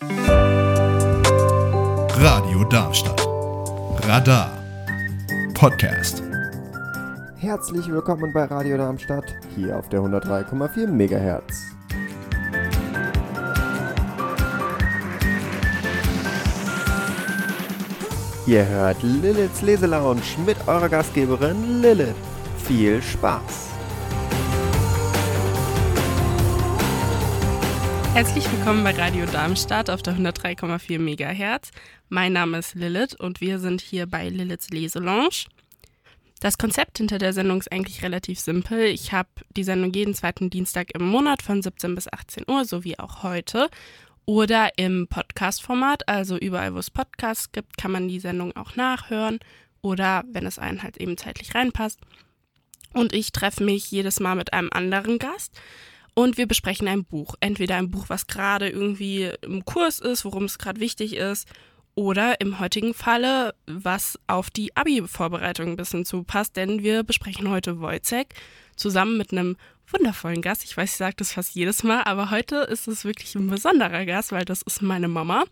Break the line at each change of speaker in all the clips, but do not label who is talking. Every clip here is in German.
Radio Darmstadt. Radar. Podcast.
Herzlich willkommen bei Radio Darmstadt, hier auf der 103,4 MHz. Ihr hört Liliths Leselounge mit eurer Gastgeberin Lilith. Viel Spaß!
Herzlich willkommen bei Radio Darmstadt auf der 103,4 MHz. Mein Name ist Lilith und wir sind hier bei Liliths Leselounge. Das Konzept hinter der Sendung ist eigentlich relativ simpel. Ich habe die Sendung jeden zweiten Dienstag im Monat von 17 bis 18 Uhr, so wie auch heute. Oder im Podcast-Format, also überall, wo es Podcasts gibt, kann man die Sendung auch nachhören. Oder wenn es einen halt eben zeitlich reinpasst. Und ich treffe mich jedes Mal mit einem anderen Gast und wir besprechen ein Buch. Entweder ein Buch, was gerade irgendwie im Kurs ist, worum es gerade wichtig ist, oder im heutigen Falle, was auf die Abi-Vorbereitung ein bisschen zupasst, denn wir besprechen heute Wojcek zusammen mit einem wundervollen Gast. Ich weiß, ich sage das fast jedes Mal, aber heute ist es wirklich ein besonderer Gast, weil das ist meine Mama.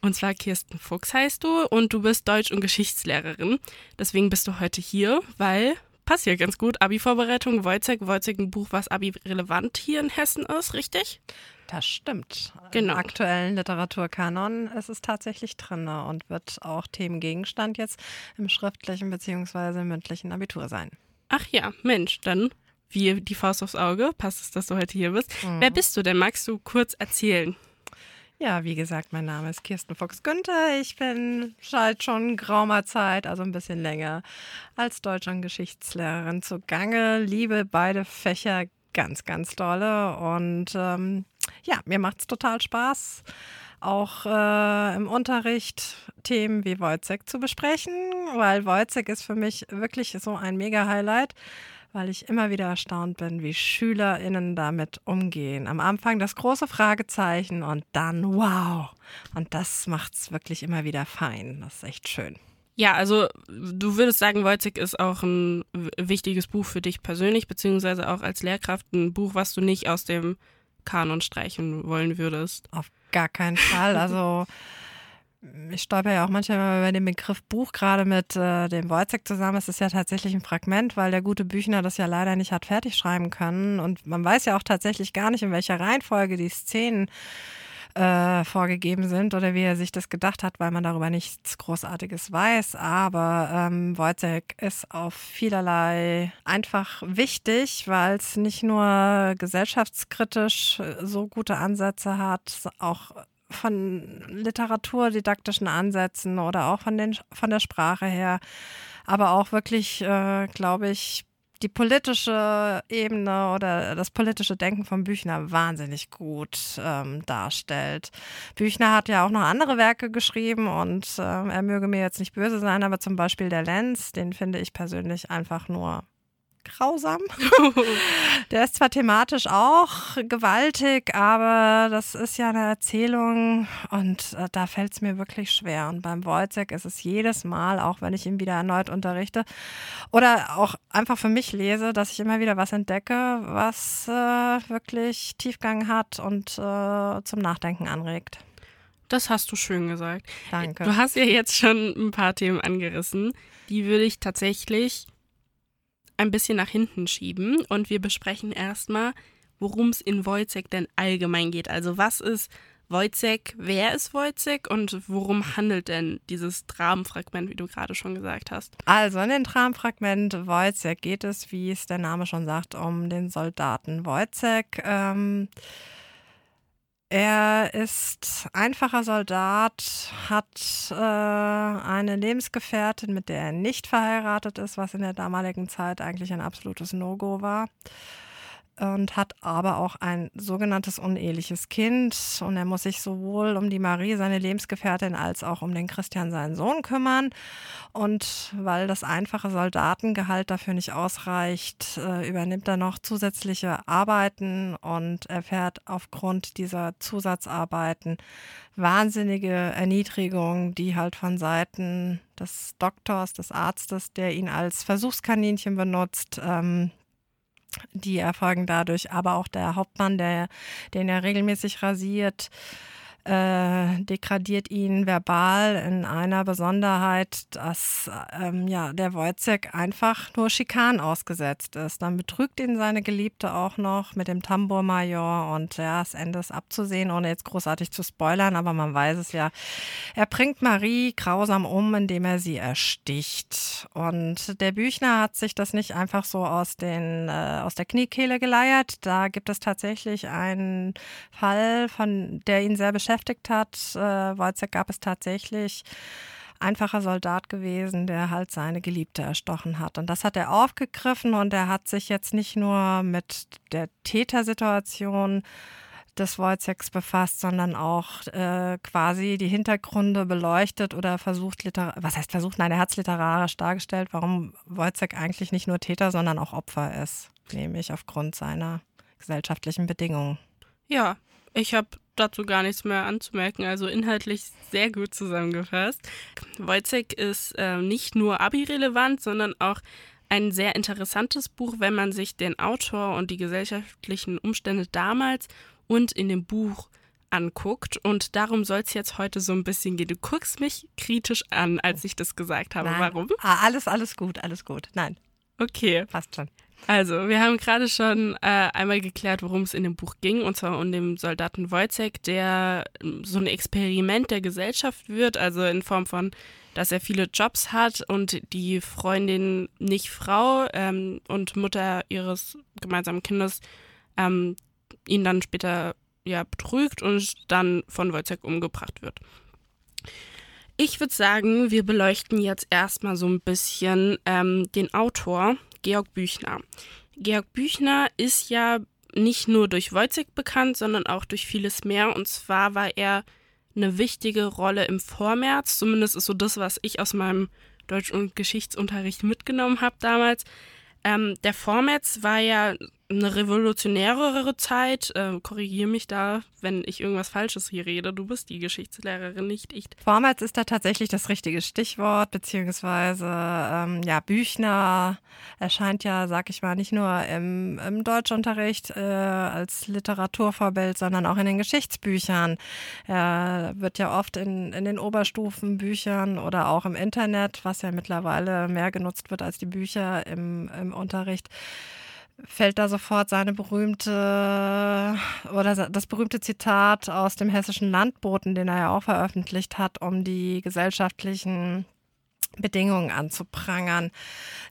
Und zwar Kirsten Fuchs heißt du und du bist Deutsch- und Geschichtslehrerin. Deswegen bist du heute hier, weil passt ja ganz gut. Abi-Vorbereitung, Wojcek, Wojcek ein Buch, was Abi-relevant hier in Hessen ist, richtig?
Das stimmt.
Genau.
Im aktuellen Literaturkanon ist es tatsächlich drin und wird auch Themengegenstand jetzt im schriftlichen bzw. mündlichen Abitur sein.
Ach ja, Mensch, dann wie die Faust aufs Auge. Passt es, dass du heute hier bist.
Mhm.
Wer bist du denn? Magst du kurz erzählen?
Ja, wie gesagt, mein Name ist Kirsten Fuchs-Günther. Ich bin seit schon geraumer Zeit, also ein bisschen länger, als Deutsch- und Geschichtslehrerin zugange. Liebe beide Fächer ganz, ganz dolle. Und ähm, ja, mir macht es total Spaß, auch äh, im Unterricht Themen wie Wojcek zu besprechen, weil Wojcek ist für mich wirklich so ein Mega-Highlight weil ich immer wieder erstaunt bin, wie SchülerInnen damit umgehen. Am Anfang das große Fragezeichen und dann wow. Und das macht es wirklich immer wieder fein. Das ist echt schön.
Ja, also du würdest sagen, Wojcik ist auch ein wichtiges Buch für dich persönlich, beziehungsweise auch als Lehrkraft ein Buch, was du nicht aus dem Kanon streichen wollen würdest.
Auf gar keinen Fall. Also ich stolper ja auch manchmal über den Begriff Buch, gerade mit äh, dem Wojcek zusammen. Es ist ja tatsächlich ein Fragment, weil der gute Büchner das ja leider nicht hat fertig schreiben können. Und man weiß ja auch tatsächlich gar nicht, in welcher Reihenfolge die Szenen äh, vorgegeben sind oder wie er sich das gedacht hat, weil man darüber nichts Großartiges weiß. Aber ähm, Wojcek ist auf vielerlei einfach wichtig, weil es nicht nur gesellschaftskritisch äh, so gute Ansätze hat, auch von literaturdidaktischen Ansätzen oder auch von, den, von der Sprache her, aber auch wirklich, äh, glaube ich, die politische Ebene oder das politische Denken von Büchner wahnsinnig gut ähm, darstellt. Büchner hat ja auch noch andere Werke geschrieben und äh, er möge mir jetzt nicht böse sein, aber zum Beispiel der Lenz, den finde ich persönlich einfach nur grausam. Der ist zwar thematisch auch gewaltig, aber das ist ja eine Erzählung und äh, da fällt es mir wirklich schwer. Und beim Wojcek ist es jedes Mal, auch wenn ich ihn wieder erneut unterrichte oder auch einfach für mich lese, dass ich immer wieder was entdecke, was äh, wirklich Tiefgang hat und äh, zum Nachdenken anregt.
Das hast du schön gesagt.
Danke.
Du hast ja jetzt schon ein paar Themen angerissen. Die würde ich tatsächlich ein bisschen nach hinten schieben und wir besprechen erstmal, worum es in Wojcek denn allgemein geht. Also was ist Wojcek, wer ist Wojcek und worum handelt denn dieses Dramenfragment, wie du gerade schon gesagt hast?
Also in dem Traumfragment Wojcek geht es, wie es der Name schon sagt, um den Soldaten Wojcek. Ähm, er ist einfacher Soldat, hat äh, eine Lebensgefährtin, mit der er nicht verheiratet ist, was in der damaligen Zeit eigentlich ein absolutes No-Go war. Und hat aber auch ein sogenanntes uneheliches Kind. Und er muss sich sowohl um die Marie, seine Lebensgefährtin, als auch um den Christian, seinen Sohn, kümmern. Und weil das einfache Soldatengehalt dafür nicht ausreicht, äh, übernimmt er noch zusätzliche Arbeiten und erfährt aufgrund dieser Zusatzarbeiten wahnsinnige Erniedrigung, die halt von Seiten des Doktors, des Arztes, der ihn als Versuchskaninchen benutzt, ähm, die erfolgen dadurch, aber auch der Hauptmann, der, den er regelmäßig rasiert, äh, degradiert ihn verbal in einer Besonderheit, dass ähm, ja, der Wojciech einfach nur Schikan ausgesetzt ist. Dann betrügt ihn seine Geliebte auch noch mit dem Tambourmajor und ja, das Ende ist abzusehen, ohne jetzt großartig zu spoilern, aber man weiß es ja. Er bringt Marie grausam um, indem er sie ersticht. Und der Büchner hat sich das nicht einfach so aus, den, äh, aus der Kniekehle geleiert. Da gibt es tatsächlich einen Fall, von der ihn sehr beschäftigt hat. Äh, Wojciech gab es tatsächlich einfacher Soldat gewesen, der halt seine Geliebte erstochen hat. Und das hat er aufgegriffen und er hat sich jetzt nicht nur mit der Tätersituation des Wojciechs befasst, sondern auch äh, quasi die Hintergründe beleuchtet oder versucht, was heißt versucht, nein, er hat es literarisch dargestellt, warum Wojciech eigentlich nicht nur Täter, sondern auch Opfer ist, nämlich aufgrund seiner gesellschaftlichen Bedingungen.
Ja, ich habe dazu gar nichts mehr anzumerken, also inhaltlich sehr gut zusammengefasst. Wojciech ist äh, nicht nur abi-relevant, sondern auch ein sehr interessantes Buch, wenn man sich den Autor und die gesellschaftlichen Umstände damals und in dem Buch anguckt. Und darum soll es jetzt heute so ein bisschen gehen. Du guckst mich kritisch an, als ich das gesagt habe.
Nein.
Warum?
Ah, alles, alles gut, alles gut. Nein.
Okay.
Passt schon.
Also, wir haben gerade schon äh, einmal geklärt, worum es in dem Buch ging, und zwar um den Soldaten Wojciech, der ähm, so ein Experiment der Gesellschaft wird, also in Form von, dass er viele Jobs hat und die Freundin, nicht Frau ähm, und Mutter ihres gemeinsamen Kindes ähm, ihn dann später ja betrügt und dann von Wojciech umgebracht wird. Ich würde sagen, wir beleuchten jetzt erstmal so ein bisschen ähm, den Autor Georg Büchner. Georg Büchner ist ja nicht nur durch Wojciech bekannt, sondern auch durch vieles mehr. Und zwar war er eine wichtige Rolle im Vormärz. Zumindest ist so das, was ich aus meinem Deutsch- und Geschichtsunterricht mitgenommen habe damals. Ähm, der Vormärz war ja eine revolutionärere Zeit. Äh, Korrigiere mich da, wenn ich irgendwas Falsches hier rede. Du bist die Geschichtslehrerin, nicht ich.
Vormals ist da tatsächlich das richtige Stichwort, beziehungsweise ähm, ja, Büchner erscheint ja, sag ich mal, nicht nur im, im Deutschunterricht äh, als Literaturvorbild, sondern auch in den Geschichtsbüchern. Er wird ja oft in, in den Oberstufenbüchern oder auch im Internet, was ja mittlerweile mehr genutzt wird als die Bücher im, im Unterricht fällt da sofort seine berühmte oder das berühmte Zitat aus dem hessischen Landboten, den er ja auch veröffentlicht hat, um die gesellschaftlichen Bedingungen anzuprangern,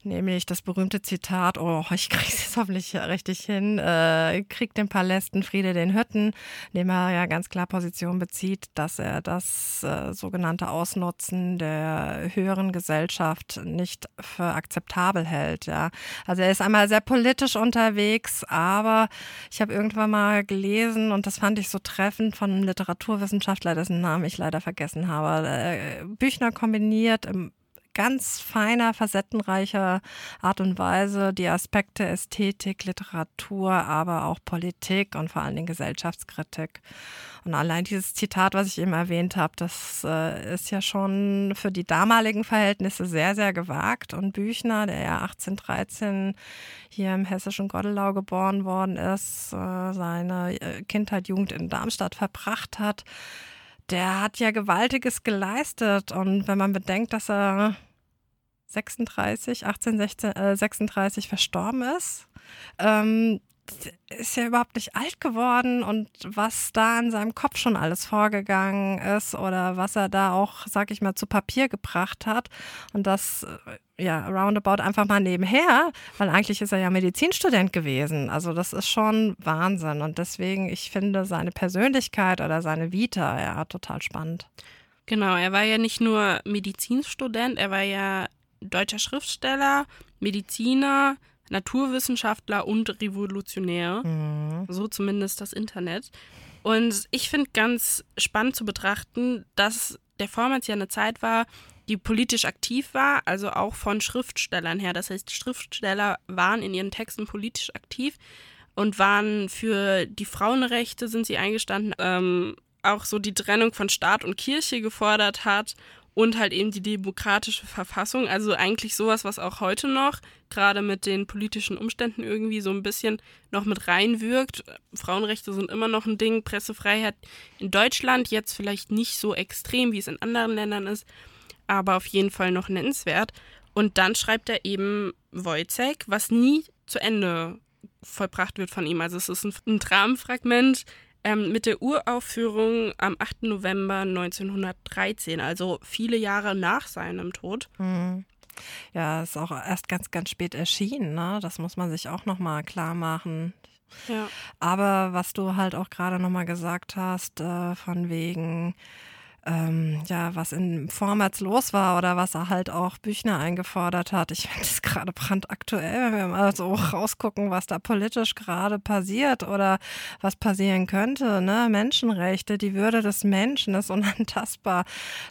nämlich das berühmte Zitat, oh, ich kriege es jetzt hoffentlich richtig hin, äh, Krieg den Palästen, Friede den Hütten, dem er ja ganz klar Position bezieht, dass er das äh, sogenannte Ausnutzen der höheren Gesellschaft nicht für akzeptabel hält. Ja. Also er ist einmal sehr politisch unterwegs, aber ich habe irgendwann mal gelesen und das fand ich so treffend von einem Literaturwissenschaftler, dessen Namen ich leider vergessen habe, äh, Büchner kombiniert im ganz feiner, facettenreicher Art und Weise die Aspekte Ästhetik, Literatur, aber auch Politik und vor allen Dingen Gesellschaftskritik. Und allein dieses Zitat, was ich eben erwähnt habe, das äh, ist ja schon für die damaligen Verhältnisse sehr, sehr gewagt. Und Büchner, der ja 1813 hier im hessischen Goddelau geboren worden ist, äh, seine äh, Kindheit, Jugend in Darmstadt verbracht hat, der hat ja Gewaltiges geleistet. Und wenn man bedenkt, dass er 36, 18, 16, äh, 36 verstorben ist. Ähm, ist ja überhaupt nicht alt geworden und was da in seinem Kopf schon alles vorgegangen ist oder was er da auch, sag ich mal, zu Papier gebracht hat und das äh, ja roundabout einfach mal nebenher, weil eigentlich ist er ja Medizinstudent gewesen. Also das ist schon Wahnsinn und deswegen, ich finde seine Persönlichkeit oder seine Vita ja total spannend.
Genau, er war ja nicht nur Medizinstudent, er war ja deutscher Schriftsteller, Mediziner, Naturwissenschaftler und Revolutionär. Mhm. So zumindest das Internet. Und ich finde ganz spannend zu betrachten, dass der Vormals ja eine Zeit war, die politisch aktiv war, also auch von Schriftstellern her. Das heißt, Schriftsteller waren in ihren Texten politisch aktiv und waren für die Frauenrechte sind sie eingestanden, ähm, auch so die Trennung von Staat und Kirche gefordert hat und halt eben die demokratische Verfassung. Also eigentlich sowas, was auch heute noch, gerade mit den politischen Umständen irgendwie so ein bisschen noch mit reinwirkt. Frauenrechte sind immer noch ein Ding, Pressefreiheit in Deutschland jetzt vielleicht nicht so extrem, wie es in anderen Ländern ist, aber auf jeden Fall noch nennenswert. Und dann schreibt er eben Wojciech, was nie zu Ende vollbracht wird von ihm. Also es ist ein, ein Dramenfragment, ähm, mit der Uraufführung am 8. November 1913, also viele Jahre nach seinem Tod.
Mhm. Ja, ist auch erst ganz, ganz spät erschienen. Ne? Das muss man sich auch nochmal klar machen.
Ja.
Aber was du halt auch gerade nochmal gesagt hast, äh, von wegen ähm, ja, was in Vormärz los war oder was er halt auch Büchner eingefordert hat. Ich finde es gerade brandaktuell, wenn wir mal so rausgucken, was da politisch gerade passiert oder was passieren könnte. Ne? Menschenrechte, die Würde des Menschen ist unantastbar.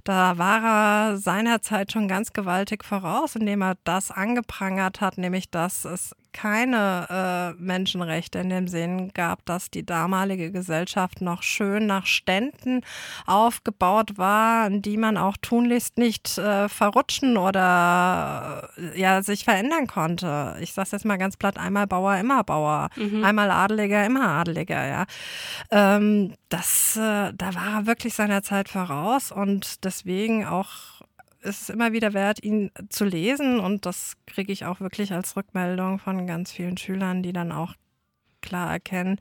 Da war er seinerzeit schon ganz gewaltig voraus, indem er das angeprangert hat, nämlich dass es keine äh, Menschenrechte in dem Sinn gab, dass die damalige Gesellschaft noch schön nach Ständen aufgebaut war, die man auch tunlichst nicht äh, verrutschen oder äh, ja sich verändern konnte. Ich sage jetzt mal ganz platt: einmal Bauer, immer Bauer, mhm. einmal Adeliger, immer Adeliger. Ja, ähm, das, äh, da war er wirklich seiner Zeit voraus und deswegen auch ist es immer wieder wert, ihn zu lesen. Und das kriege ich auch wirklich als Rückmeldung von ganz vielen Schülern, die dann auch klar erkennen,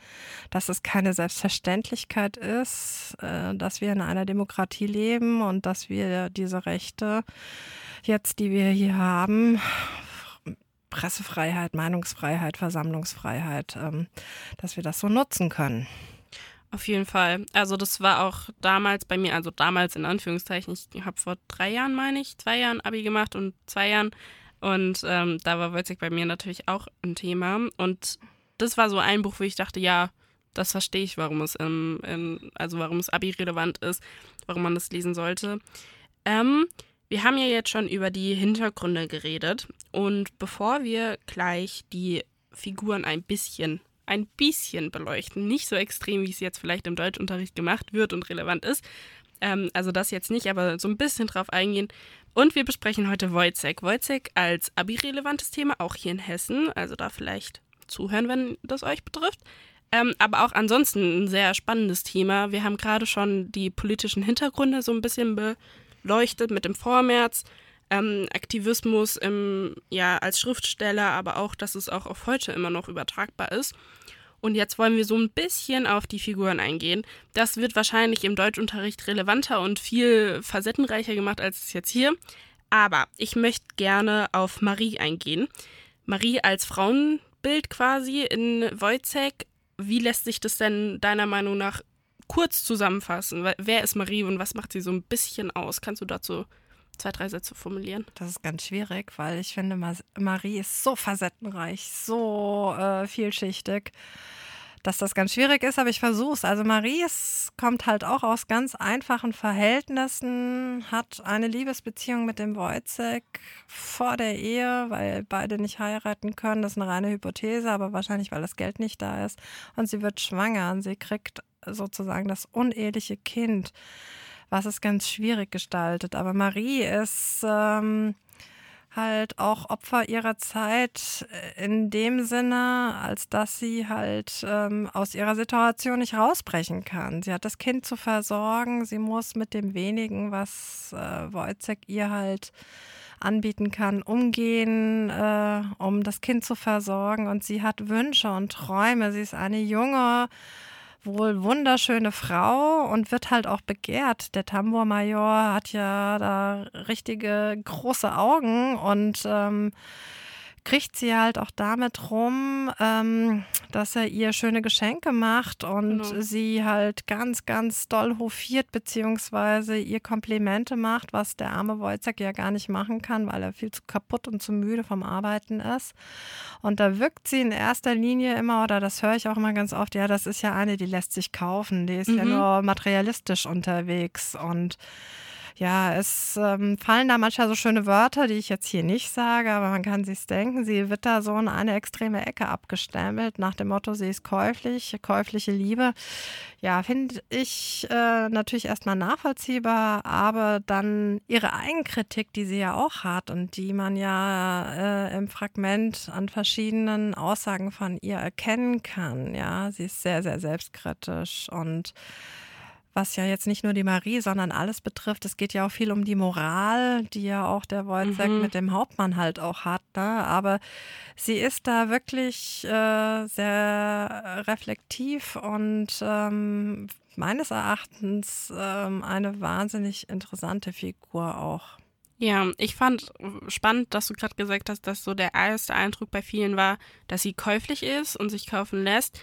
dass es keine Selbstverständlichkeit ist, äh, dass wir in einer Demokratie leben und dass wir diese Rechte jetzt, die wir hier haben, Pressefreiheit, Meinungsfreiheit, Versammlungsfreiheit, ähm, dass wir das so nutzen können.
Auf jeden Fall. Also das war auch damals bei mir, also damals in Anführungszeichen, ich habe vor drei Jahren, meine ich, zwei Jahren Abi gemacht und zwei Jahren. Und ähm, da war Wojcik bei mir natürlich auch ein Thema. Und das war so ein Buch, wo ich dachte, ja, das verstehe ich, warum es im, im, also warum es Abi relevant ist, warum man das lesen sollte. Ähm, wir haben ja jetzt schon über die Hintergründe geredet. Und bevor wir gleich die Figuren ein bisschen ein bisschen beleuchten. Nicht so extrem, wie es jetzt vielleicht im Deutschunterricht gemacht wird und relevant ist. Ähm, also das jetzt nicht, aber so ein bisschen drauf eingehen. Und wir besprechen heute Wojcek. Wojcek als abi-relevantes Thema, auch hier in Hessen. Also da vielleicht zuhören, wenn das euch betrifft. Ähm, aber auch ansonsten ein sehr spannendes Thema. Wir haben gerade schon die politischen Hintergründe so ein bisschen beleuchtet mit dem Vormärz ähm, Aktivismus im, ja, als Schriftsteller, aber auch, dass es auch auf heute immer noch übertragbar ist. Und jetzt wollen wir so ein bisschen auf die Figuren eingehen. Das wird wahrscheinlich im Deutschunterricht relevanter und viel facettenreicher gemacht als es jetzt hier. Aber ich möchte gerne auf Marie eingehen. Marie als Frauenbild quasi in Wojcek. Wie lässt sich das denn deiner Meinung nach kurz zusammenfassen? Wer ist Marie und was macht sie so ein bisschen aus? Kannst du dazu zwei, drei Sätze formulieren?
Das ist ganz schwierig, weil ich finde, Marie ist so facettenreich, so äh, vielschichtig, dass das ganz schwierig ist, aber ich versuche es. Also Marie ist, kommt halt auch aus ganz einfachen Verhältnissen, hat eine Liebesbeziehung mit dem Wojcek vor der Ehe, weil beide nicht heiraten können. Das ist eine reine Hypothese, aber wahrscheinlich, weil das Geld nicht da ist. Und sie wird schwanger und sie kriegt sozusagen das uneheliche Kind was es ganz schwierig gestaltet. Aber Marie ist ähm, halt auch Opfer ihrer Zeit äh, in dem Sinne, als dass sie halt ähm, aus ihrer Situation nicht rausbrechen kann. Sie hat das Kind zu versorgen, sie muss mit dem wenigen, was äh, Wojcek ihr halt anbieten kann, umgehen, äh, um das Kind zu versorgen. Und sie hat Wünsche und Träume. Sie ist eine junge, wohl wunderschöne Frau und wird halt auch begehrt. Der Tambourmajor hat ja da richtige große Augen und ähm, kriegt sie halt auch damit rum, ähm, dass er ihr schöne Geschenke macht und genau. sie halt ganz, ganz doll hofiert, beziehungsweise ihr Komplimente macht, was der arme Wojciech ja gar nicht machen kann, weil er viel zu kaputt und zu müde vom Arbeiten ist. Und da wirkt sie in erster Linie immer, oder das höre ich auch immer ganz oft, ja, das ist ja eine, die lässt sich kaufen, die ist mhm. ja nur materialistisch unterwegs und Ja, es ähm, fallen da manchmal so schöne Wörter, die ich jetzt hier nicht sage, aber man kann sich's denken. Sie wird da so in eine extreme Ecke abgestempelt, nach dem Motto, sie ist käuflich, käufliche Liebe. Ja, finde ich äh, natürlich erstmal nachvollziehbar, aber dann ihre Eigenkritik, die sie ja auch hat und die man ja äh, im Fragment an verschiedenen Aussagen von ihr erkennen kann. Ja, sie ist sehr, sehr selbstkritisch und was ja jetzt nicht nur die Marie, sondern alles betrifft. Es geht ja auch viel um die Moral, die ja auch der Wojciech mhm. mit dem Hauptmann halt auch hat. Ne? Aber sie ist da wirklich äh, sehr reflektiv und ähm, meines Erachtens ähm, eine wahnsinnig interessante Figur auch.
Ja, ich fand spannend, dass du gerade gesagt hast, dass so der erste Eindruck bei vielen war, dass sie käuflich ist und sich kaufen lässt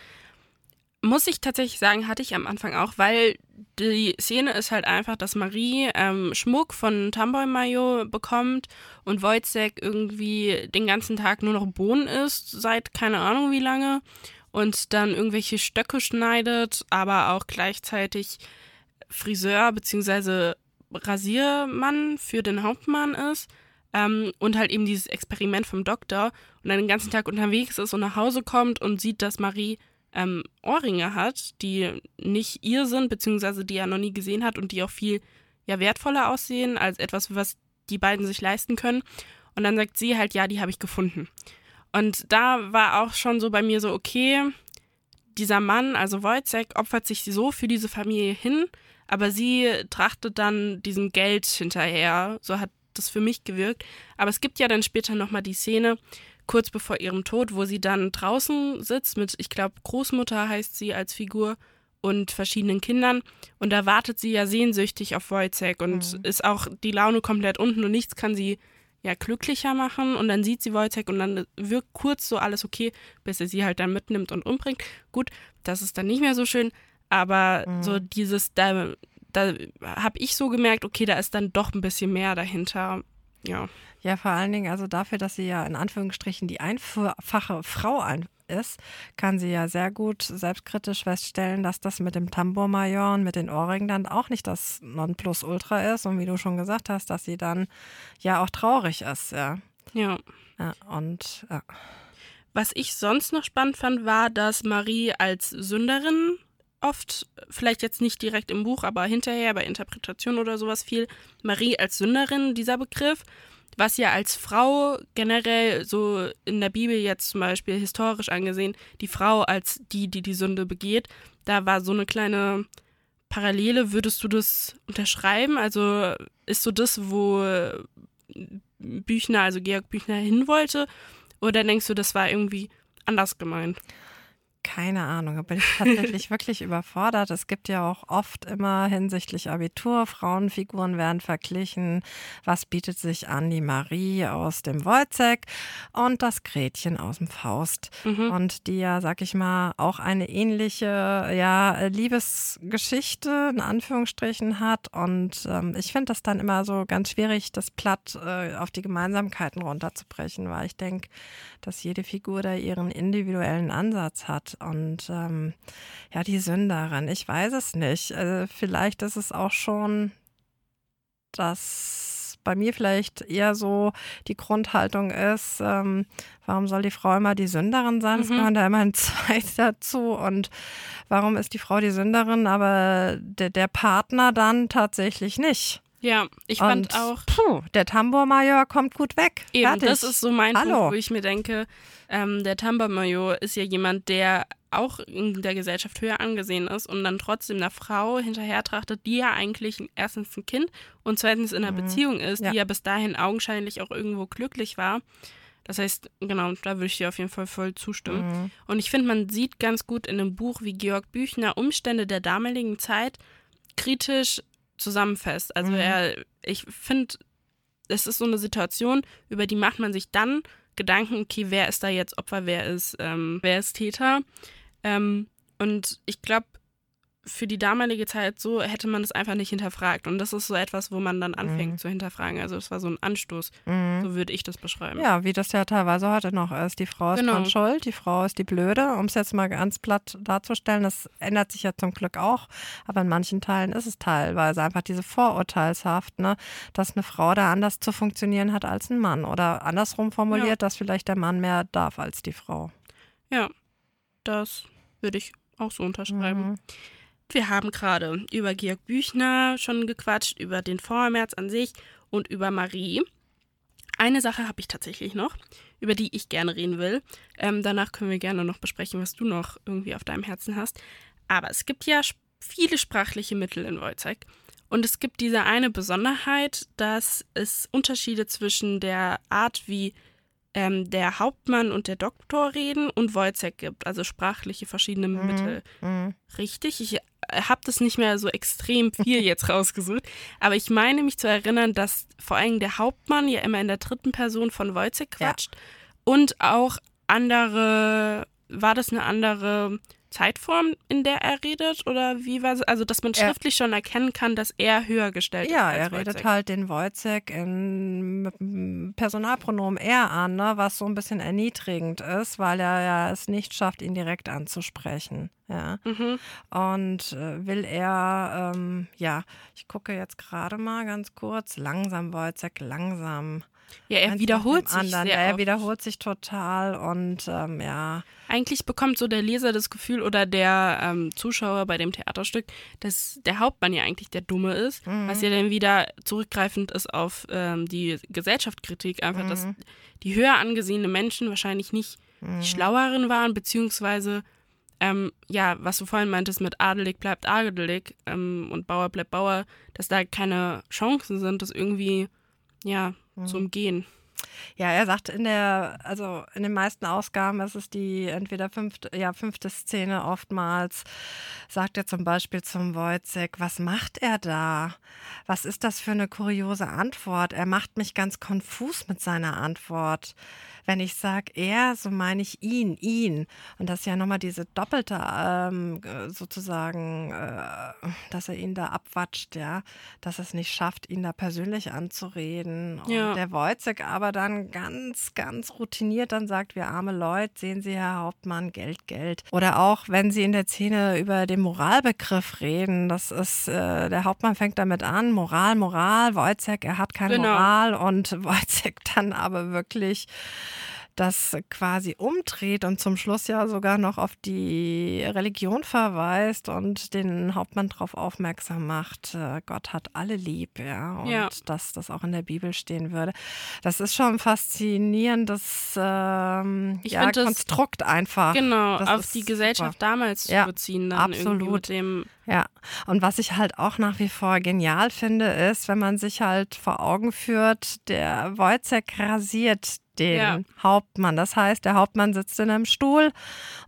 muss ich tatsächlich sagen, hatte ich am Anfang auch, weil die Szene ist halt einfach, dass Marie ähm, Schmuck von Tamboy Mayo bekommt und Wojciech irgendwie den ganzen Tag nur noch Bohnen isst, seit keine Ahnung wie lange, und dann irgendwelche Stöcke schneidet, aber auch gleichzeitig Friseur bzw. Rasiermann für den Hauptmann ist. Ähm, und halt eben dieses Experiment vom Doktor und dann den ganzen Tag unterwegs ist und nach Hause kommt und sieht, dass Marie ähm, Ohrringe hat, die nicht ihr sind, beziehungsweise die er noch nie gesehen hat und die auch viel ja, wertvoller aussehen als etwas, was die beiden sich leisten können. Und dann sagt sie halt, ja, die habe ich gefunden. Und da war auch schon so bei mir so, okay, dieser Mann, also Wojciech, opfert sich so für diese Familie hin, aber sie trachtet dann diesem Geld hinterher. So hat das für mich gewirkt. Aber es gibt ja dann später nochmal die Szene, kurz bevor ihrem Tod, wo sie dann draußen sitzt mit, ich glaube, Großmutter heißt sie als Figur und verschiedenen Kindern. Und da wartet sie ja sehnsüchtig auf Wojciech und mhm. ist auch die Laune komplett unten und nichts kann sie ja glücklicher machen. Und dann sieht sie Wojciech und dann wirkt kurz so alles okay, bis er sie halt dann mitnimmt und umbringt. Gut, das ist dann nicht mehr so schön, aber mhm. so dieses, da, da habe ich so gemerkt, okay, da ist dann doch ein bisschen mehr dahinter. Ja.
Ja, vor allen Dingen also dafür, dass sie ja in Anführungsstrichen die einfache Frau ist, kann sie ja sehr gut selbstkritisch feststellen, dass das mit dem Tambourmajor und mit den Ohrringen dann auch nicht das Nonplusultra ist und wie du schon gesagt hast, dass sie dann ja auch traurig ist, ja.
Ja.
ja und ja.
Was ich sonst noch spannend fand, war, dass Marie als Sünderin oft, vielleicht jetzt nicht direkt im Buch, aber hinterher bei Interpretation oder sowas viel, Marie als Sünderin, dieser Begriff was ja als Frau generell so in der Bibel jetzt zum Beispiel historisch angesehen, die Frau als die, die die Sünde begeht, da war so eine kleine Parallele. Würdest du das unterschreiben? Also ist so das, wo Büchner, also Georg Büchner hin wollte? Oder denkst du, das war irgendwie anders gemeint?
Keine Ahnung, da bin ich tatsächlich wirklich überfordert. Es gibt ja auch oft immer hinsichtlich Abitur, Frauenfiguren werden verglichen. Was bietet sich an? Die Marie aus dem Wojzeck und das Gretchen aus dem Faust. Mhm. Und die ja, sag ich mal, auch eine ähnliche ja, Liebesgeschichte in Anführungsstrichen hat. Und ähm, ich finde das dann immer so ganz schwierig, das Platt äh, auf die Gemeinsamkeiten runterzubrechen, weil ich denke, dass jede Figur da ihren individuellen Ansatz hat. Und ähm, ja, die Sünderin, ich weiß es nicht. Also vielleicht ist es auch schon, dass bei mir vielleicht eher so die Grundhaltung ist, ähm, warum soll die Frau immer die Sünderin sein? Es mhm. gehören da immerhin zwei dazu. Und warum ist die Frau die Sünderin, aber der, der Partner dann tatsächlich nicht?
Ja, ich fand
und,
auch.
Puh, der Tambourmajor kommt gut weg.
Eben, Fertig. das ist so mein Hallo. Punkt, wo ich mir denke, ähm, der Tambourmajor ist ja jemand, der auch in der Gesellschaft höher angesehen ist und dann trotzdem einer Frau hinterher trachtet, die ja eigentlich erstens ein Kind und zweitens in einer mhm. Beziehung ist, ja. die ja bis dahin augenscheinlich auch irgendwo glücklich war. Das heißt, genau, da würde ich dir auf jeden Fall voll zustimmen. Mhm. Und ich finde, man sieht ganz gut in dem Buch, wie Georg Büchner Umstände der damaligen Zeit kritisch zusammenfasst. Also mhm. er, ich finde, es ist so eine Situation, über die macht man sich dann Gedanken, okay, wer ist da jetzt Opfer, wer ist, ähm, wer ist Täter. Ähm, und ich glaube, für die damalige Zeit so hätte man es einfach nicht hinterfragt. Und das ist so etwas, wo man dann anfängt
Mhm.
zu hinterfragen. Also es war so ein Anstoß,
Mhm.
so würde ich das beschreiben.
Ja, wie das ja teilweise heute noch ist. Die Frau ist
Genau.
dran schuld, die Frau ist die Blöde. Um es jetzt mal ganz platt darzustellen, das ändert sich ja zum Glück auch. Aber in manchen Teilen ist es teilweise einfach diese Vorurteilshaft, ne? dass eine Frau da anders zu funktionieren hat als ein Mann. Oder andersrum formuliert,
Ja.
dass vielleicht der Mann mehr darf als die Frau.
Ja, das würde ich auch so unterschreiben.
Mhm.
Wir haben gerade über Georg Büchner schon gequatscht, über den Vormärz an sich und über Marie. Eine Sache habe ich tatsächlich noch, über die ich gerne reden will. Ähm, danach können wir gerne noch besprechen, was du noch irgendwie auf deinem Herzen hast. Aber es gibt ja viele sprachliche Mittel in Wojciech. Und es gibt diese eine Besonderheit, dass es Unterschiede zwischen der Art, wie ähm, der Hauptmann und der Doktor reden und Wojciech gibt. Also sprachliche verschiedene Mittel
Mhm.
richtig. Ich habe das nicht mehr so extrem viel jetzt rausgesucht, aber ich meine mich zu erinnern, dass vor allem der Hauptmann ja immer in der dritten Person von Wojciech
Ja.
quatscht und auch andere, war das eine andere Zeitform, in der er redet oder wie war es? Also, dass man
Er-
schriftlich schon erkennen kann, dass er höher gestellt
Ja,
ist.
er
als
redet halt den Wojciech in, mit dem Personalpronomen er an, ne, was so ein bisschen erniedrigend ist, weil er ja es nicht schafft, ihn direkt anzusprechen. Ja.
Mhm.
Und äh, will er, ähm, ja, ich gucke jetzt gerade mal ganz kurz, langsam Wojciech, langsam.
Ja, er wiederholt sich
anderen.
sehr
Er
oft.
wiederholt sich total und ähm, ja,
Eigentlich bekommt so der Leser das Gefühl oder der ähm, Zuschauer bei dem Theaterstück, dass der Hauptmann ja eigentlich der Dumme ist,
Mhm.
was ja dann wieder zurückgreifend ist auf ähm, die Gesellschaftskritik, einfach, dass
Mhm.
die höher angesehene Menschen wahrscheinlich nicht die Schlaueren waren, beziehungsweise ähm, ja, was du vorhin meintest mit adelig bleibt adelig ähm, und Bauer bleibt Bauer, dass da keine Chancen sind, das irgendwie ja
Mhm.
zu umgehen.
Ja, er sagt in der, also in den meisten Ausgaben ist es die entweder fünfte, ja, fünfte Szene oftmals, sagt er zum Beispiel zum Wojciech, was macht er da? Was ist das für eine kuriose Antwort? Er macht mich ganz konfus mit seiner Antwort. Wenn ich sage er, so meine ich ihn, ihn. Und das ist ja nochmal diese doppelte, ähm, äh, sozusagen, äh, dass er ihn da abwatscht, ja, dass er es nicht schafft, ihn da persönlich anzureden. Und
Ja.
der Wojciech aber dann ganz, ganz routiniert dann sagt, wir arme Leute, sehen Sie, Herr Hauptmann, Geld, Geld. Oder auch, wenn Sie in der Szene über den Moralbegriff reden, das ist, äh, der Hauptmann fängt damit an, Moral, Moral, Wojciech, er hat keine
Genau.
Moral und Wojciech dann aber wirklich das quasi umdreht und zum Schluss ja sogar noch auf die Religion verweist und den Hauptmann darauf aufmerksam macht, äh, Gott hat alle lieb, ja, und
Ja.
dass das auch in der Bibel stehen würde. Das ist schon ein faszinierendes ähm, ja, Konstrukt einfach.
Genau,
Das
auf die Gesellschaft
super.
damals
Ja,
zu beziehen, dann irgendwie
absolut.
mit dem
Ja, und was ich halt auch nach wie vor genial finde, ist, wenn man sich halt vor Augen führt, der Wojciech rasiert den
Ja.
Hauptmann. Das heißt, der Hauptmann sitzt in einem Stuhl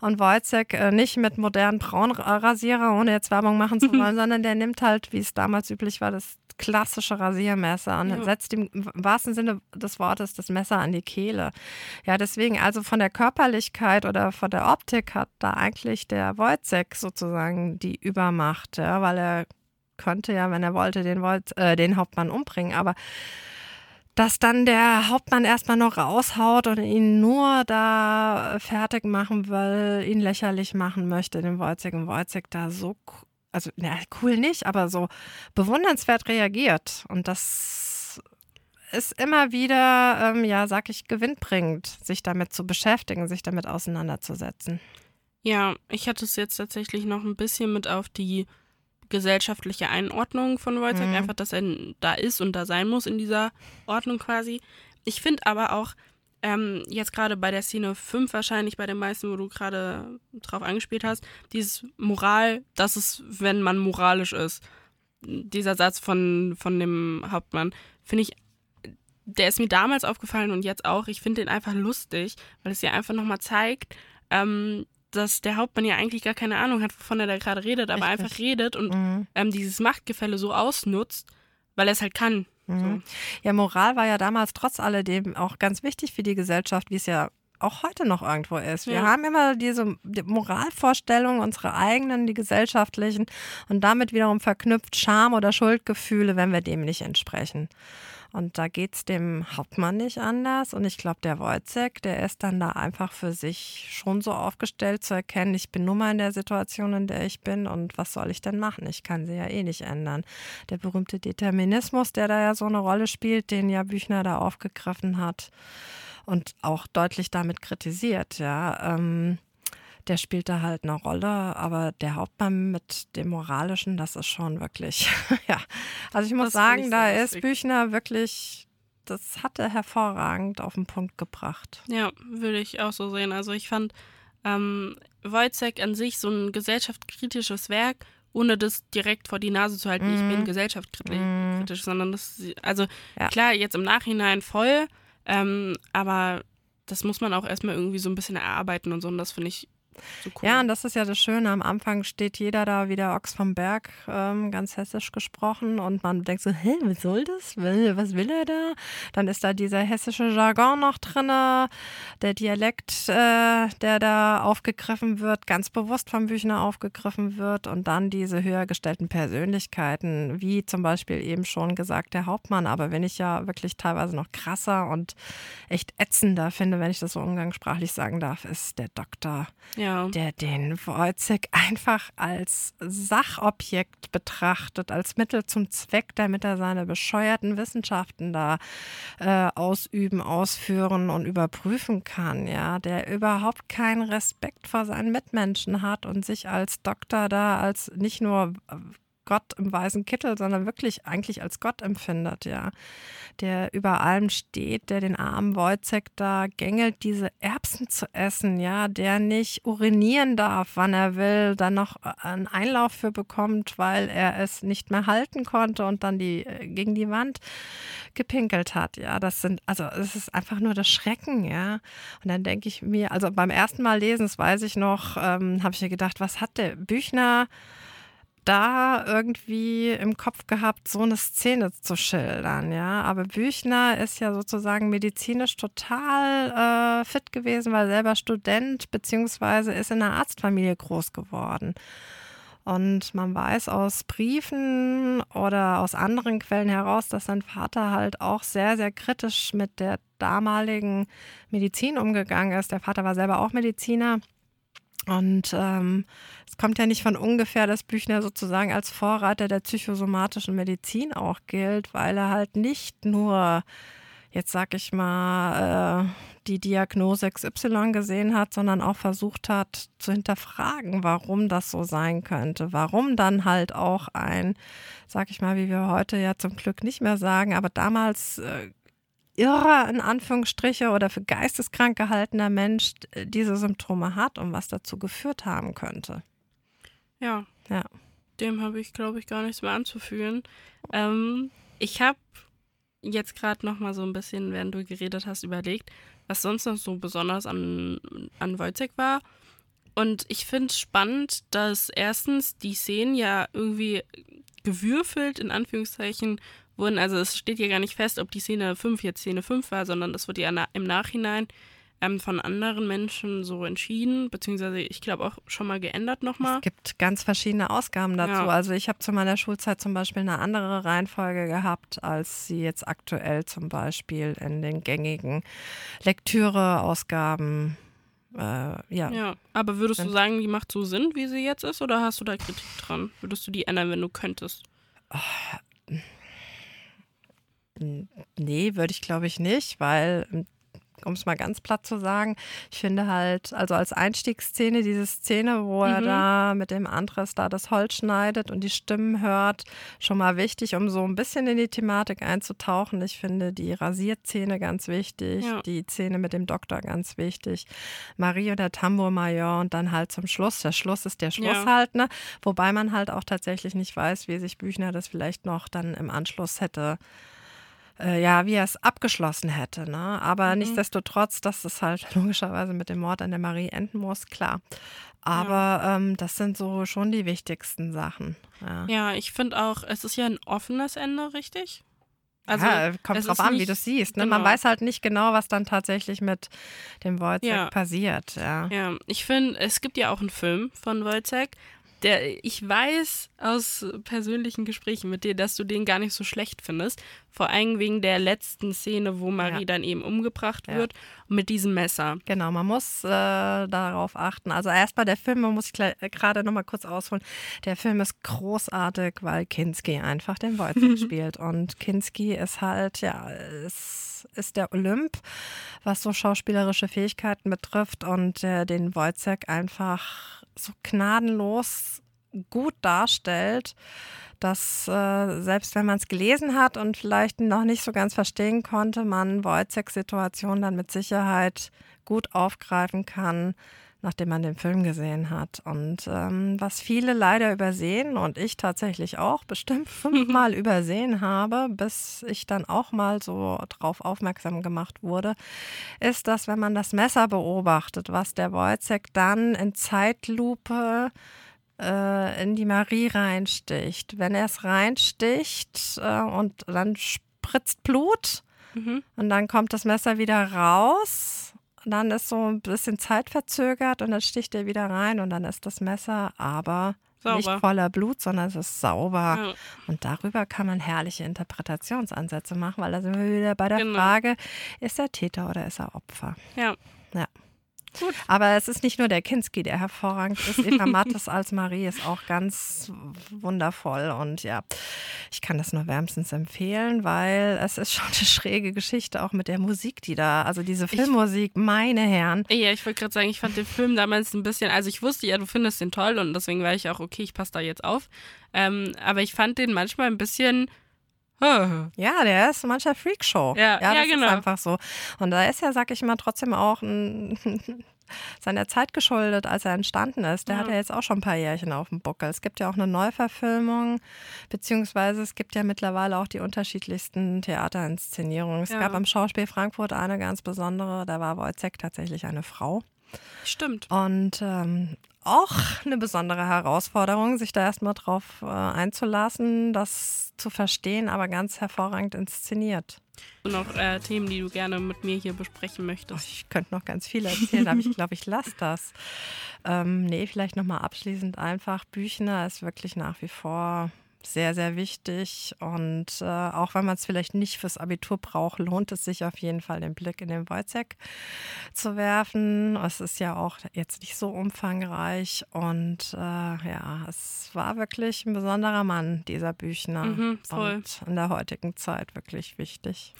und Wojciech äh, nicht mit modernen Braunrasierer, ohne jetzt Werbung machen zu wollen, sondern der nimmt halt, wie es damals üblich war, das klassische Rasiermesser und
Ja.
setzt im wahrsten Sinne des Wortes das Messer an die Kehle. Ja, deswegen also von der Körperlichkeit oder von der Optik hat da eigentlich der Wojciech sozusagen die Übermacht, ja, weil er könnte ja, wenn er wollte, den, Wolt, äh, den Hauptmann umbringen, aber dass dann der Hauptmann erstmal noch raushaut und ihn nur da fertig machen will, ihn lächerlich machen möchte, den und Wojciech da so, also na, cool nicht, aber so bewundernswert reagiert und das ist immer wieder, ähm, ja, sag ich, gewinnbringend, sich damit zu beschäftigen, sich damit auseinanderzusetzen.
Ja, ich hatte es jetzt tatsächlich noch ein bisschen mit auf die gesellschaftliche Einordnung von Wojciech,
Mhm.
einfach, dass er da ist und da sein muss in dieser Ordnung quasi. Ich finde aber auch, ähm, jetzt gerade bei der Szene 5 wahrscheinlich, bei den meisten, wo du gerade drauf angespielt hast, dieses Moral, das ist, wenn man moralisch ist. Dieser Satz von, von dem Hauptmann, finde ich, der ist mir damals aufgefallen und jetzt auch. Ich finde den einfach lustig, weil es ja einfach nochmal zeigt, ähm, dass der Hauptmann ja eigentlich gar keine Ahnung hat, wovon er da gerade redet, aber
Richtig.
einfach redet und
Mhm.
ähm, dieses Machtgefälle so ausnutzt, weil er es halt kann.
Mhm. Ja, Moral war ja damals trotz alledem auch ganz wichtig für die Gesellschaft, wie es ja auch heute noch irgendwo ist. Wir
Ja.
haben immer diese die Moralvorstellungen, unsere eigenen, die gesellschaftlichen und damit wiederum verknüpft Scham oder Schuldgefühle, wenn wir dem nicht entsprechen. Und da geht es dem Hauptmann nicht anders. Und ich glaube, der Wojcek, der ist dann da einfach für sich schon so aufgestellt zu erkennen, ich bin nun mal in der Situation, in der ich bin und was soll ich denn machen? Ich kann sie ja eh nicht ändern. Der berühmte Determinismus, der da ja so eine Rolle spielt, den ja Büchner da aufgegriffen hat und auch deutlich damit kritisiert, ja. Ähm, der spielt da halt eine Rolle, aber der Hauptmann mit dem Moralischen, das ist schon wirklich, ja. Also ich muss
Das
sagen,
ich
da
sehr
ist
lustig.
Büchner wirklich, das hat er hervorragend auf den Punkt gebracht.
Ja, würde ich auch so sehen. Also ich fand ähm, Wojcek an sich so ein gesellschaftskritisches Werk, ohne das direkt vor die Nase zu halten, ich
Mhm.
bin gesellschaftskritisch,
Mhm.
kritisch, sondern das, also
Ja.
klar, jetzt im Nachhinein voll, ähm, aber das muss man auch erstmal irgendwie so ein bisschen erarbeiten und so und das finde ich so cool.
Ja, und das ist ja das Schöne. Am Anfang steht jeder da wie der Ochs vom Berg, ähm, ganz hessisch gesprochen. Und man denkt so, hä, was soll das? Was will er da? Dann ist da dieser hessische Jargon noch drin, der Dialekt, äh, der da aufgegriffen wird, ganz bewusst vom Büchner aufgegriffen wird. Und dann diese höher gestellten Persönlichkeiten, wie zum Beispiel eben schon gesagt der Hauptmann. Aber wenn ich ja wirklich teilweise noch krasser und echt ätzender finde, wenn ich das so umgangssprachlich sagen darf, ist der Doktor
ja.
Der den Wojcik einfach als Sachobjekt betrachtet, als Mittel zum Zweck, damit er seine bescheuerten Wissenschaften da äh, ausüben, ausführen und überprüfen kann, ja, der überhaupt keinen Respekt vor seinen Mitmenschen hat und sich als Doktor da als nicht nur äh, Gott im weißen Kittel, sondern wirklich eigentlich als Gott empfindet, ja. Der über allem steht, der den armen Wojcek da gängelt, diese Erbsen zu essen, ja, der nicht urinieren darf, wann er will, dann noch einen Einlauf für bekommt, weil er es nicht mehr halten konnte und dann die äh, gegen die Wand gepinkelt hat, ja. Das sind, also es ist einfach nur das Schrecken, ja. Und dann denke ich mir, also beim ersten Mal lesen, das weiß ich noch, ähm, habe ich mir gedacht, was hat der Büchner da irgendwie im Kopf gehabt, so eine Szene zu schildern, ja. Aber Büchner ist ja sozusagen medizinisch total äh, fit gewesen, war selber Student, beziehungsweise ist in einer Arztfamilie groß geworden. Und man weiß aus Briefen oder aus anderen Quellen heraus, dass sein Vater halt auch sehr, sehr kritisch mit der damaligen Medizin umgegangen ist. Der Vater war selber auch Mediziner. Und ähm, es kommt ja nicht von ungefähr, dass Büchner sozusagen als Vorreiter der psychosomatischen Medizin auch gilt, weil er halt nicht nur, jetzt sag ich mal, äh, die Diagnose XY gesehen hat, sondern auch versucht hat zu hinterfragen, warum das so sein könnte. Warum dann halt auch ein, sag ich mal, wie wir heute ja zum Glück nicht mehr sagen, aber damals äh, irrer, in Anführungsstriche, oder für geisteskrank gehaltener Mensch äh, diese Symptome hat und was dazu geführt haben könnte.
Ja.
Ja.
Dem habe ich, glaube ich, gar nichts mehr anzufügen. Ähm, ich habe jetzt gerade noch mal so ein bisschen, während du geredet hast, überlegt, was sonst noch so besonders an, an Wojcek war. Und ich finde es spannend, dass erstens die Szenen ja irgendwie gewürfelt, in Anführungszeichen, wurden. Also es steht ja gar nicht fest, ob die Szene 5 jetzt Szene 5 war, sondern das wird ja im Nachhinein ähm, von anderen Menschen so entschieden, beziehungsweise ich glaube auch schon mal geändert nochmal.
Es gibt ganz verschiedene Ausgaben dazu.
Ja.
Also ich habe zu meiner Schulzeit zum Beispiel eine andere Reihenfolge gehabt, als sie jetzt aktuell zum Beispiel in den gängigen Lektüre-Ausgaben. Äh, ja.
Ja, aber würdest du sagen, die macht so Sinn, wie sie jetzt ist, oder hast du da Kritik dran? Würdest du die ändern, wenn du könntest?
Nee, würde ich glaube ich nicht, weil, um es mal ganz platt zu sagen, ich finde halt, also als Einstiegsszene, diese Szene, wo er
Mhm.
da mit dem Andres da das Holz schneidet und die Stimmen hört, schon mal wichtig, um so ein bisschen in die Thematik einzutauchen. Ich finde die Rasierszene ganz wichtig,
Ja.
die Szene mit dem Doktor ganz wichtig, Marie und der Tambour-Major und dann halt zum Schluss. Der Schluss ist der Schluss
Ja.
halt, ne? Wobei man halt auch tatsächlich nicht weiß, wie sich Büchner das vielleicht noch dann im Anschluss hätte äh, ja, wie er es abgeschlossen hätte. Ne? Aber
Mhm.
nichtsdestotrotz, dass es halt logischerweise mit dem Mord an der Marie enden muss, klar. Aber ähm, das sind so schon die wichtigsten Sachen. Ja.
Ja, ich finde auch, es ist ja ein offenes Ende, richtig? Also,
ja, kommt
es
drauf an, wie
nicht-
du es siehst. Ne?
genau.
Man weiß halt nicht genau, was dann tatsächlich mit dem Wojciech
Ja.
passiert. Ja.
Ja, ich finde, es gibt ja auch einen Film von Wojciech, der ich weiß aus persönlichen Gesprächen mit dir, dass du den gar nicht so schlecht findest. Vor allem wegen der letzten Szene, wo Marie
Ja.
dann eben umgebracht
Ja.
wird mit diesem Messer.
Genau, man muss äh, darauf achten. Also erstmal der Film, man muss ich äh, gerade nochmal kurz ausholen. Der Film ist großartig, weil Kinski einfach den Wojciech spielt. Und Kinski ist halt, ja, ist, ist der Olymp, was so schauspielerische Fähigkeiten betrifft und äh, den Wojciech einfach so gnadenlos gut darstellt, dass äh, selbst wenn man es gelesen hat und vielleicht noch nicht so ganz verstehen konnte, man Wojciechs Situation dann mit Sicherheit gut aufgreifen kann, nachdem man den Film gesehen hat. Und ähm, was viele leider übersehen und ich tatsächlich auch bestimmt fünfmal übersehen habe, bis ich dann auch mal so drauf aufmerksam gemacht wurde, ist, dass wenn man das Messer beobachtet, was der Wojciech dann in Zeitlupe äh, in die Marie reinsticht. Wenn er es reinsticht äh, und dann spritzt Blut
Mhm.
und dann kommt das Messer wieder raus. Dann ist so ein bisschen Zeit verzögert und dann sticht er wieder rein und dann ist das Messer aber nicht
Sauber.
voller Blut, sondern es ist sauber.
Ja.
Und darüber kann man herrliche Interpretationsansätze machen, weil da sind wir wieder bei der
Genau.
Frage, ist er Täter oder ist er Opfer?
ja.
Ja.
Gut.
Aber es ist nicht nur der Kinski, der hervorragend ist. Eva Mattes als Marie ist auch ganz wundervoll. Und ja, ich kann das nur wärmstens empfehlen, weil es ist schon eine schräge Geschichte, auch mit der Musik, die da, also diese Filmmusik, meine Herren.
Ja, ich wollte gerade sagen, ich fand den Film damals ein bisschen, also ich wusste ja, du findest den toll und deswegen war ich auch, okay, ich passe da jetzt auf. Ähm, aber ich fand den manchmal ein bisschen.
Ja, der ist mancher Freakshow.
Ja, ja,
das
genau.
ist einfach so. Und da ist ja, sag ich mal, trotzdem auch ein, seiner Zeit geschuldet, als er entstanden ist. Der
Ja.
hat ja jetzt auch schon ein paar Jährchen auf dem Buckel. Es gibt ja auch eine Neuverfilmung, beziehungsweise es gibt ja mittlerweile auch die unterschiedlichsten Theaterinszenierungen. Es
Ja.
gab am Schauspiel Frankfurt eine ganz besondere, da war Wojciech tatsächlich eine Frau.
Stimmt.
Und ähm, auch eine besondere Herausforderung, sich da erstmal drauf äh, einzulassen, das zu verstehen, aber ganz hervorragend inszeniert.
Und noch äh, Themen, die du gerne mit mir hier besprechen möchtest.
ich könnte noch ganz viel erzählen, aber ich glaube, ich lasse das. Ähm, nee, vielleicht nochmal abschließend einfach. Büchner ist wirklich nach wie vor sehr, sehr wichtig. Und äh, auch wenn man es vielleicht nicht fürs Abitur braucht, lohnt es sich auf jeden Fall, den Blick in den Wojciech zu werfen. Es ist ja auch jetzt nicht so umfangreich. Und äh, ja, es war wirklich ein besonderer Mann, dieser Büchner.
Mhm, voll.
Und in der heutigen Zeit wirklich wichtig.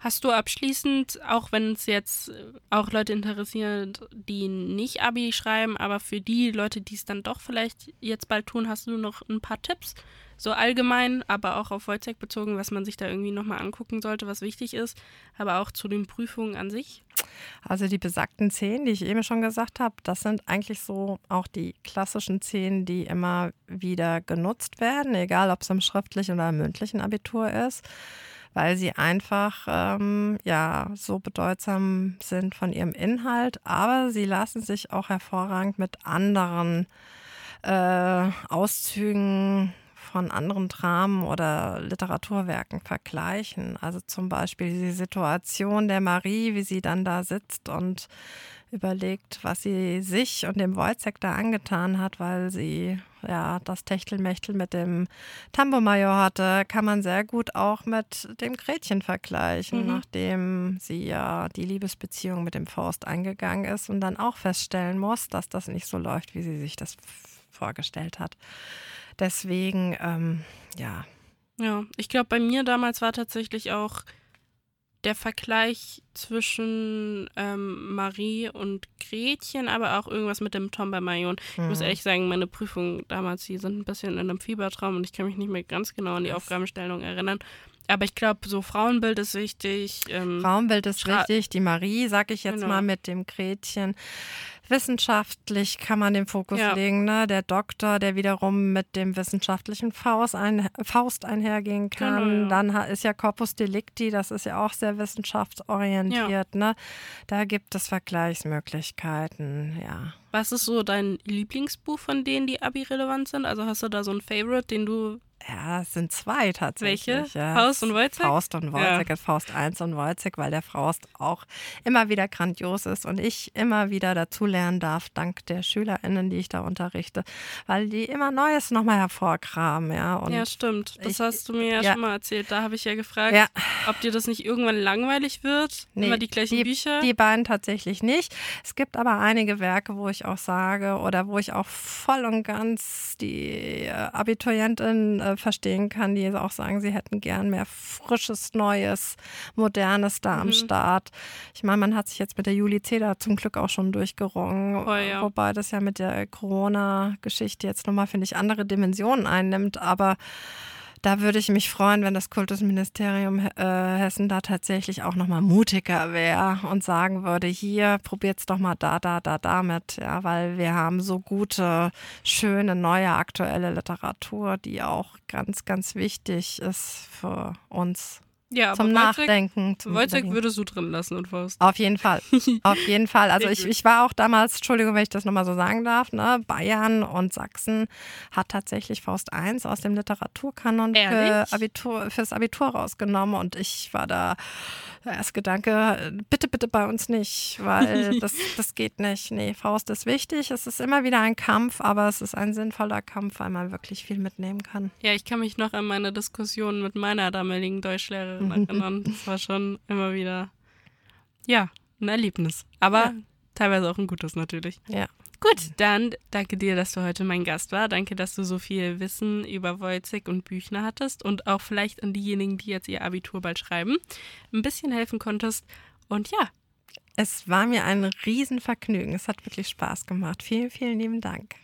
Hast du abschließend, auch wenn es jetzt äh, auch Leute interessiert, die nicht Abi schreiben, aber für die Leute, die es dann doch vielleicht jetzt bald tun, hast du noch ein paar Tipps? So allgemein, aber auch auf Wojciech bezogen, was man sich da irgendwie nochmal angucken sollte, was wichtig ist, aber auch zu den Prüfungen an sich.
Also die besagten zehn, die ich eben schon gesagt habe, das sind eigentlich so auch die klassischen zehn, die immer wieder genutzt werden, egal ob es im schriftlichen oder im mündlichen Abitur ist, weil sie einfach ähm, ja so bedeutsam sind von ihrem Inhalt, aber sie lassen sich auch hervorragend mit anderen äh, Auszügen von anderen Dramen oder Literaturwerken vergleichen. Also zum Beispiel die Situation der Marie, wie sie dann da sitzt und überlegt, was sie sich und dem Wojciech da angetan hat, weil sie ja das Techtelmechtel mit dem Tambomajor hatte, kann man sehr gut auch mit dem Gretchen vergleichen,
Mhm.
nachdem sie ja die Liebesbeziehung mit dem Faust eingegangen ist und dann auch feststellen muss, dass das nicht so läuft, wie sie sich das vorgestellt hat. Deswegen, ähm, ja,
Ja, ich glaube, bei mir damals war tatsächlich auch der Vergleich zwischen ähm, Marie und Gretchen, aber auch irgendwas mit dem Tombermajor. Ich muss
Mhm.
ehrlich sagen, meine Prüfungen damals, die sind ein bisschen in einem Fiebertraum und ich kann mich nicht mehr ganz genau an die Aufgabenstellung erinnern. Aber ich glaube, so Frauenbild ist wichtig. Ähm,
Frauenbild ist
Schra-
richtig. Die Marie, sag ich jetzt
Genau.
mal, mit dem Gretchen wissenschaftlich kann man den Fokus
Ja.
legen. Ne? Der Doktor, der wiederum mit dem wissenschaftlichen Faust, ein, Faust einhergehen kann.
Genau, ja.
Dann ist ja Corpus Delicti, das ist ja auch sehr wissenschaftsorientiert. Ne? Da gibt es Vergleichsmöglichkeiten, ja.
Was ist so dein Lieblingsbuch von denen, die Abi-relevant sind? Also hast du da so ein Favorite, den du.
Ja, es sind zwei tatsächlich.
Welche?
Ja.
Faust und Wojciech?
Faust und Wojciech, Faust 1 und Wojciech, weil der Faust auch immer wieder grandios ist und ich immer wieder dazulernen darf, dank der SchülerInnen, die ich da unterrichte, weil die immer Neues nochmal hervorkramen, ja. Und
ja, stimmt. Das
ich-
hast du mir ja,
ja.
schon mal erzählt. Da habe ich ja gefragt,
Ja.
ob dir das nicht irgendwann langweilig wird. immer die gleichen
die,
Bücher.
Die beiden tatsächlich nicht. Es gibt aber einige Werke, wo ich auch sage oder wo ich auch voll und ganz die äh, Abiturientin äh, verstehen kann, die auch sagen, sie hätten gern mehr frisches, neues, modernes da am
Mhm.
Start. Ich meine, man hat sich jetzt mit der Juli Zeder zum Glück auch schon durchgerungen,
Voll, ja.
wobei das ja mit der Corona-Geschichte jetzt nochmal, finde ich, andere Dimensionen einnimmt, aber da würde ich mich freuen, wenn das Kultusministerium äh, Hessen da tatsächlich auch nochmal mutiger wäre und sagen würde, hier probiert's doch mal da, da, da, damit, ja, weil wir haben so gute, schöne, neue, aktuelle Literatur, die auch ganz, ganz wichtig ist für uns
ja,
zum Nachdenken. Zum
Wojciech
Überlegen.
würdest du drin lassen und Faust.
Auf jeden Fall. Auf jeden Fall. Also ich, ich war auch damals, Entschuldigung, wenn ich das nochmal so sagen darf, ne, Bayern und Sachsen hat tatsächlich Faust 1 aus dem Literaturkanon für? Abitur, fürs Abitur rausgenommen und ich war da der erste Gedanke, bitte, bitte bei uns nicht, weil das, das geht nicht. Nee, Faust ist wichtig. Es ist immer wieder ein Kampf, aber es ist ein sinnvoller Kampf, weil man wirklich viel mitnehmen kann.
Ja, ich kann mich noch an meine Diskussion mit meiner damaligen Deutschlehrerin
Mhm.
erinnern. Das war schon immer wieder, ja, ein Erlebnis. Aber
Ja.
teilweise auch ein gutes natürlich.
Ja.
Gut, dann danke dir, dass du heute mein Gast war. Danke, dass du so viel Wissen über Wojcik und Büchner hattest und auch vielleicht an diejenigen, die jetzt ihr Abitur bald schreiben, ein bisschen helfen konntest. Und ja,
Es war mir ein Riesenvergnügen. Es hat wirklich Spaß gemacht. Vielen, vielen lieben Dank.